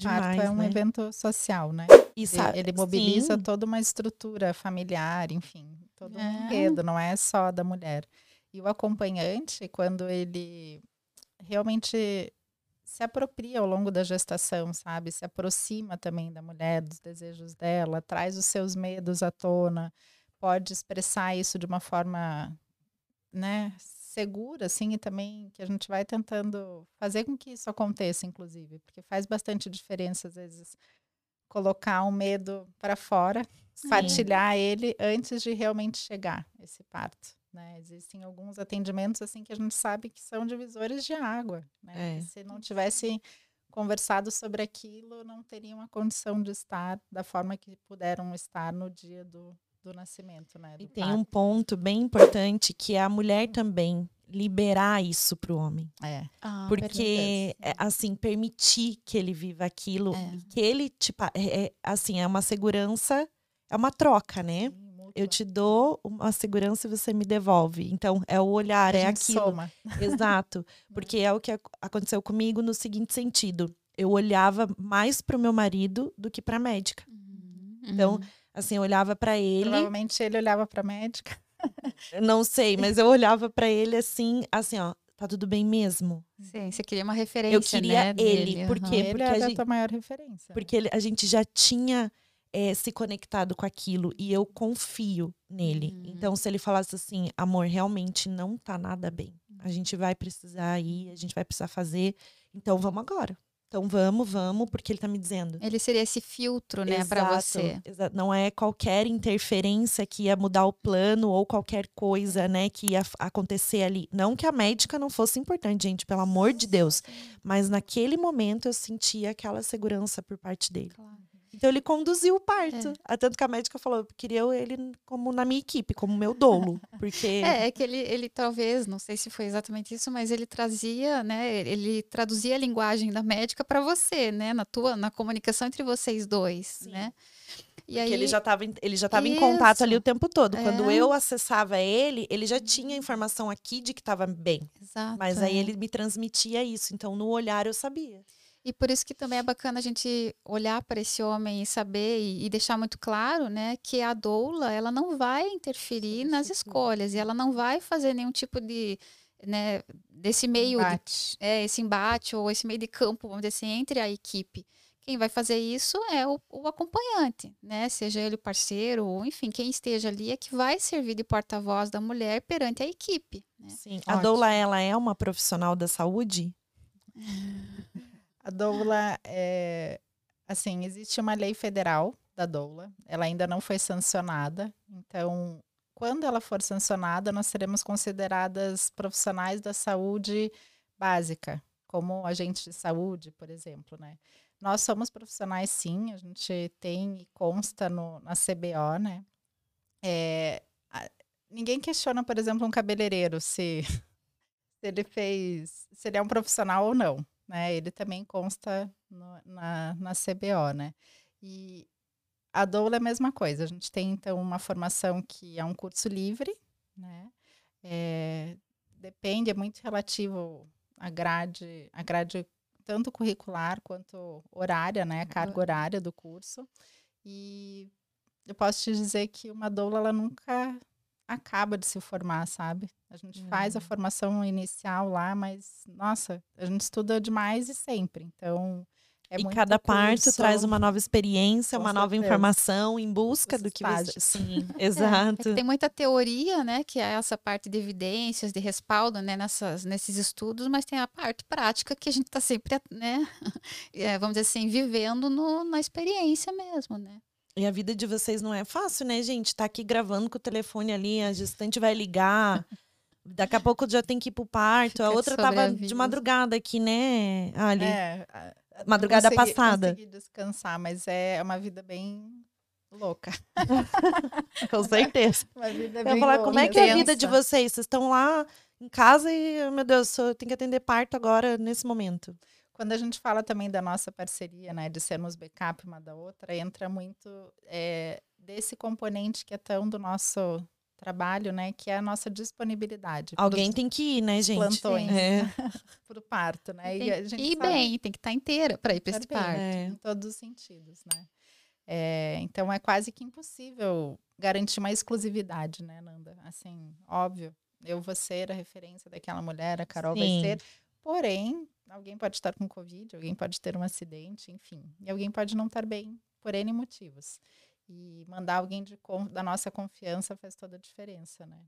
Demais, parto é um né? evento social, né? E Ele, sabe, ele mobiliza sim, toda uma estrutura familiar, enfim, todo É. um enredo, não é só da mulher. E o acompanhante, quando ele realmente se apropria ao longo da gestação, sabe? Se aproxima também da mulher, dos desejos dela, traz os seus medos à tona, pode expressar isso de uma forma, né, segura, assim, e também que a gente vai tentando fazer com que isso aconteça, inclusive, porque faz bastante diferença, às vezes, colocar um medo para fora, partilhar ele antes de realmente chegar esse parto. Né? Existem alguns atendimentos assim que a gente sabe que são divisores de água. Né? É. Se não tivesse conversado sobre aquilo, não teriam a condição de estar da forma que puderam estar no dia do, do nascimento. Né? E tem parto. um ponto bem importante que é a mulher também liberar isso para o homem. É. Ah, Porque, é, assim, permitir que ele viva aquilo, É. que ele, tipo, é, é, assim, é uma segurança, é uma troca, né? sim. Eu te dou uma segurança e você me devolve. Então, é o olhar, A é aquilo. soma. Exato. Porque é o que ac- aconteceu comigo no seguinte sentido. Eu olhava mais para o meu marido do que para a médica. Uhum, Então, uhum. Assim, eu olhava para ele, Provavelmente ele olhava para a médica. não sei, mas eu olhava para ele assim, assim, ó, tá tudo bem mesmo? Sim, você queria uma referência, Eu queria né, ele, dele, por aham. quê? ele porque é a a gente- tua maior referência. Porque ele- a gente já tinha eh, se conectado com aquilo e eu confio nele. Uhum. Então, se ele falasse assim, amor, realmente não tá nada bem. A gente vai precisar ir, a gente vai precisar fazer. Então, vamos agora. Então, vamos, vamos, porque ele tá me dizendo. Ele seria esse filtro, né, para Exato, você. exa- Não é qualquer interferência que ia mudar o plano ou qualquer coisa, né, que ia acontecer ali. Não que a médica não fosse importante, gente, pelo amor de Deus. Mas naquele momento eu sentia aquela segurança por parte dele. Claro. Então ele conduziu o parto. É. Ah, Tanto que a médica falou, queria ele como na minha equipe, como meu dolo. Porque. É, é que ele, ele talvez, não sei se foi exatamente isso, mas ele trazia, né, ele traduzia a linguagem da médica para você, né, na tua, na comunicação entre vocês dois, Sim. né? E aí, ele já estava ele já tava em contato ali Isso. o tempo todo. Quando É. eu acessava ele, ele já tinha informação aqui de que estava bem. Exato, Mas aí é. ele me transmitia isso. Então, no olhar, eu sabia. E por isso que também é bacana a gente olhar para esse homem e saber e, e deixar muito claro, né, que a doula ela não vai interferir nas escolhas e ela não vai fazer nenhum tipo de, né, desse meio de, Embate. é, esse embate ou esse meio de campo, vamos dizer assim, entre a equipe. Quem vai fazer isso é o, o acompanhante, né? Seja ele o parceiro, ou enfim, quem esteja ali é que vai servir de porta-voz da mulher perante a equipe. Né? Sim. A Ótimo. doula, ela é uma profissional da saúde? A doula é assim, existe uma lei federal da doula, ela ainda não foi sancionada, então quando ela for sancionada, nós seremos consideradas profissionais da saúde básica, como agentes de saúde, por exemplo, né? Nós somos profissionais sim, a gente tem e consta no, na CBO, né? É, a- ninguém questiona, por exemplo, um cabeleireiro se, se ele fez, se ele é um profissional ou não né? Ele também consta no- na, na CBO, né? E a doula é a mesma coisa. A gente tem, então, uma formação que é um curso livre, né? É, depende, é muito relativo à grade, à grade tanto curricular quanto horária, né? A carga horária do curso. E eu posso te dizer que uma doula, ela nunca acaba de se formar, sabe? A gente faz a Uhum. formação inicial lá, mas, nossa, a gente estuda demais e sempre. Então, é e muito cada curso. traz uma nova experiência, Com uma nova certeza. informação em busca Os do que você. estágios. Sim, É, é exato. que tem muita teoria, né, que é essa parte de evidências, de respaldo, né, nessas, nesses estudos, mas tem a parte prática que a gente está sempre, né, é, vamos dizer assim, vivendo no- na experiência mesmo, né. E a vida de vocês não é fácil, né, gente? Tá aqui gravando com o telefone ali, a gestante vai ligar. Daqui a pouco já tem que ir pro parto. A Fica de outra tava de sobreaviso. madrugada aqui, né? Ali. É, a- a- Madrugada não consegui- passada. consegui descansar, mas é uma vida bem louca. Com certeza. Uma vida Eu bem ia falar, como é louca, que é a vida de vocês? Vocês estão lá em casa e, meu Deus, eu tenho que atender parto agora, nesse momento. Quando a gente fala também da nossa parceria, né, de sermos backup uma da outra, entra muito é, desse componente que é tão do nosso trabalho, né, que é a nossa disponibilidade. Alguém tem que ir, né, gente? Plantões. É. Para o parto, né? Tem a gente que ir sabe- bem, tem que estar inteira para ir para esse bem. parto. É. em todos os sentidos, né? É, então é quase que impossível garantir uma exclusividade, né, Nanda? Assim, óbvio, eu vou ser a referência daquela mulher, a Carol vai Sim. ser. Porém, alguém pode estar com Covid, alguém pode ter um acidente, enfim. E alguém pode não estar bem por N motivos. E mandar alguém de da nossa confiança faz toda a diferença, né?